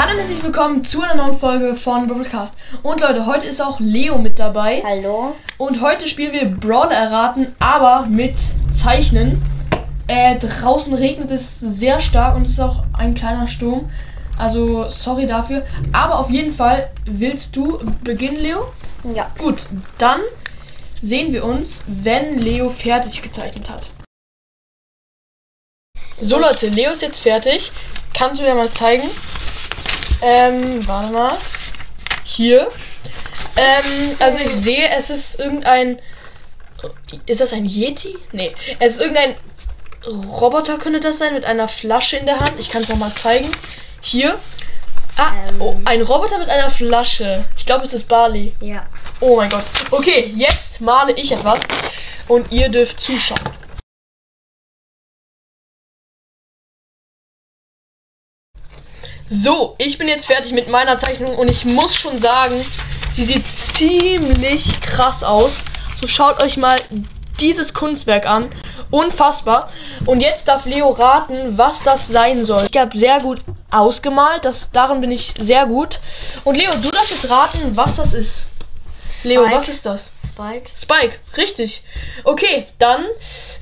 Hallo und herzlich willkommen zu einer neuen Folge von Broadcast. Und Leute, heute ist auch Leo mit dabei. Hallo. Und heute spielen wir Brawler erraten, aber mit Zeichnen. Äh, draußen regnet es sehr stark und es ist auch ein kleiner Sturm. Also sorry dafür. Aber auf jeden Fall willst du beginnen, Leo? Ja. Gut, dann sehen wir uns, wenn Leo fertig gezeichnet hat. So Leute, Leo ist jetzt fertig. Kannst du mir mal zeigen? Ähm, warte mal. Hier. Ähm, also ich sehe, es ist irgendein. Ist das ein Yeti? Nee. Es ist irgendein Roboter, könnte das sein, mit einer Flasche in der Hand. Ich kann es nochmal zeigen. Hier. Ah, Ähm. oh, ein Roboter mit einer Flasche. Ich glaube, es ist Barley. Ja. Oh mein Gott. Okay, jetzt male ich etwas und ihr dürft zuschauen. So, ich bin jetzt fertig mit meiner Zeichnung und ich muss schon sagen, sie sieht ziemlich krass aus. So schaut euch mal dieses Kunstwerk an. Unfassbar. Und jetzt darf Leo raten, was das sein soll. Ich habe sehr gut ausgemalt, das, darin bin ich sehr gut. Und Leo, du darfst jetzt raten, was das ist. Leo, Spike. was ist das? Spike. Spike, richtig. Okay, dann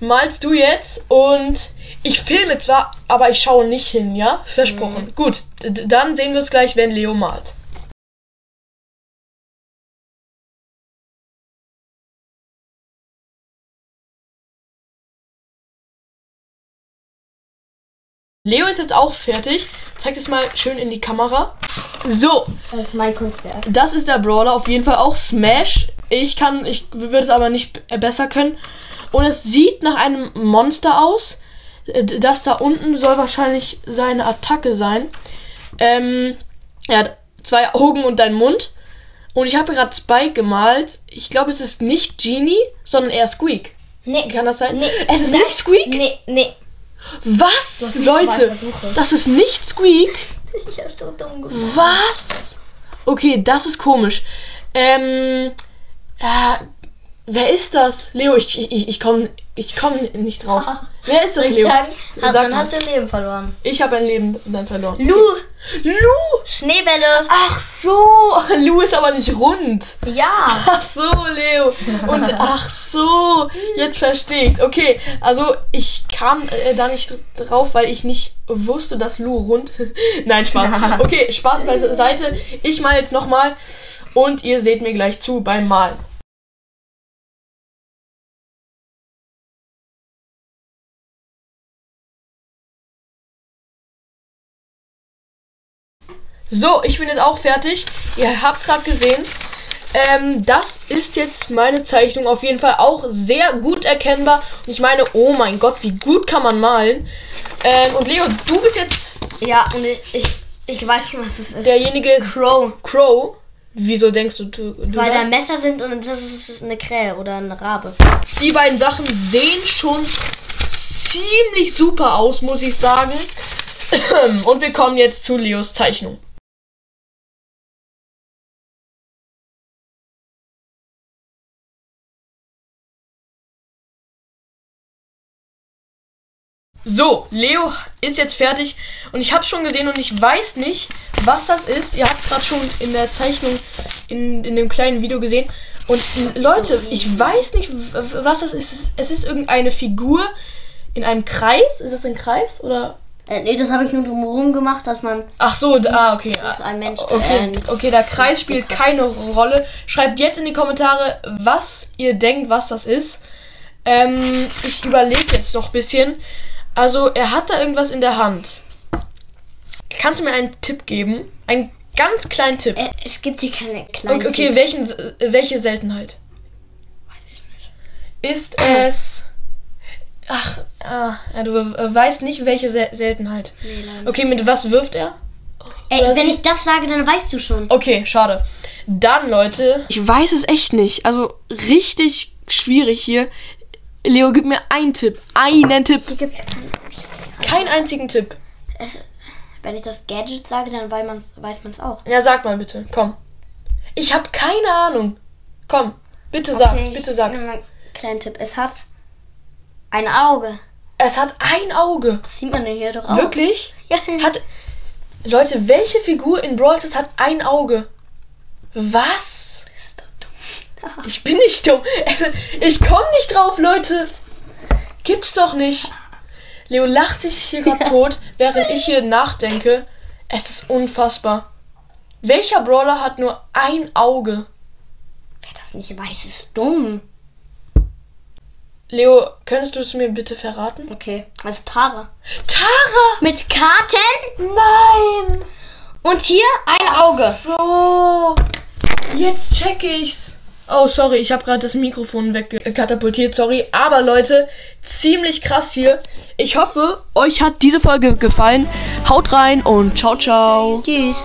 malst du jetzt und ich filme zwar, aber ich schaue nicht hin, ja? Versprochen. Gut, d- d- dann sehen wir es gleich, wenn Leo malt. Leo ist jetzt auch fertig. Zeig es mal schön in die Kamera. So, Das ist mein Kunstwerk. das ist der Brawler, auf jeden Fall auch Smash. Ich kann, ich würde es aber nicht besser können. Und es sieht nach einem Monster aus. Äh, Das da unten soll wahrscheinlich seine Attacke sein. Ähm, er hat zwei Augen und einen Mund. Und ich habe gerade Spike gemalt. Ich glaube, es ist nicht Genie, sondern eher Squeak. Nee. Kann das sein? Nee. Es ist nicht Squeak? Nee, nee. Was? Leute, das ist nicht Squeak. Ich hab so dumm gemacht. Was? Okay, das ist komisch. Ähm, äh, wer ist das? Leo, ich, ich, ich komme ich komm nicht drauf. Wer ist das, Soll ich Leo? sagen? Hab, Sag dann mal. hast du Leben verloren. Ich habe ein Leben dann verloren. Lu. Lu! Schneebälle. Ach so, Lu ist aber nicht rund. Ja. Ach so, Leo. Und ach so, jetzt verstehe ich's. Okay, also ich kam äh, da nicht dr- drauf, weil ich nicht wusste, dass Lu rund. Nein, Spaß. Okay, Spaß beiseite. Ich mal jetzt nochmal und ihr seht mir gleich zu beim Malen. So, ich bin jetzt auch fertig. Ihr habt gerade gesehen. Ähm, das ist jetzt meine Zeichnung auf jeden Fall auch sehr gut erkennbar. Und ich meine, oh mein Gott, wie gut kann man malen. Ähm, und Leo, du bist jetzt Ja, und ich, ich, ich weiß schon, was es ist. derjenige Crow. Crow. Wieso denkst du, du, du Weil da? Messer sind und das ist eine Krähe oder eine Rabe. Die beiden Sachen sehen schon ziemlich super aus, muss ich sagen. Und wir kommen jetzt zu Leos Zeichnung. So, Leo ist jetzt fertig und ich habe schon gesehen und ich weiß nicht, was das ist. Ihr habt gerade schon in der Zeichnung, in, in dem kleinen Video gesehen. Und Leute, ich weiß nicht, was das ist. Es ist irgendeine Figur in einem Kreis. Ist das ein Kreis oder? Äh, nee, das habe ich nur drumherum gemacht, dass man. Ach so, da, ah, okay. Das ist ein Mensch. Okay, Äh, okay, der Kreis spielt keine Rolle. Schreibt jetzt in die Kommentare, was ihr denkt, was das ist. Ähm, ich überlege jetzt noch ein bisschen. Also, er hat da irgendwas in der Hand. Kannst du mir einen Tipp geben? Einen ganz kleinen Tipp. äh, es gibt hier keine kleinen. Okay, okay welchen, äh, welche Seltenheit? Ist es. Ach, ah, ja, du äh, weißt nicht, welche Sel Seltenheit. Nee, nein. Okay, mit was wirft er? Ey, Oder wenn ich das sage, dann weißt du schon. Okay, schade. Dann, Leute. Ich weiß es echt nicht. Also richtig schwierig hier. Leo, gib mir einen Tipp. Einen Tipp. Hier gibt's keinen. Einzigen Tipp. Wenn ich das Gadget sage, dann weiß man's, weiß man's auch. Ja, sag mal bitte. Komm. Ich habe keine Ahnung. Komm, bitte sag's. Okay, Bitte sag's. mal einen kleinen Tipp. Es hat ein Auge. Es hat ein Auge. Das sieht man denn hier doch auch. Wirklich? Ja. Hat. Leute, welche Figur in Brawl Stars hat ein Auge? Was? Ich bin nicht dumm. Also, Ich komme nicht drauf, Leute. Gibt's doch nicht. Leo lacht sich hier gerade tot, während ich hier nachdenke. Es ist unfassbar. Welcher Brawler hat nur ein Auge? Wer das nicht weiß, ist dumm. Leo, könntest du es mir bitte verraten? Okay, also Tara. Tara! Mit Karten Nein! und hier ein Auge. So. Jetzt check ich's. Oh, sorry, ich habe gerade das Mikrofon wegkatapultiert, sorry. Aber Leute, ziemlich krass hier. Ich hoffe, euch hat diese Folge gefallen. Haut rein und ciao, ciao. Tschüss.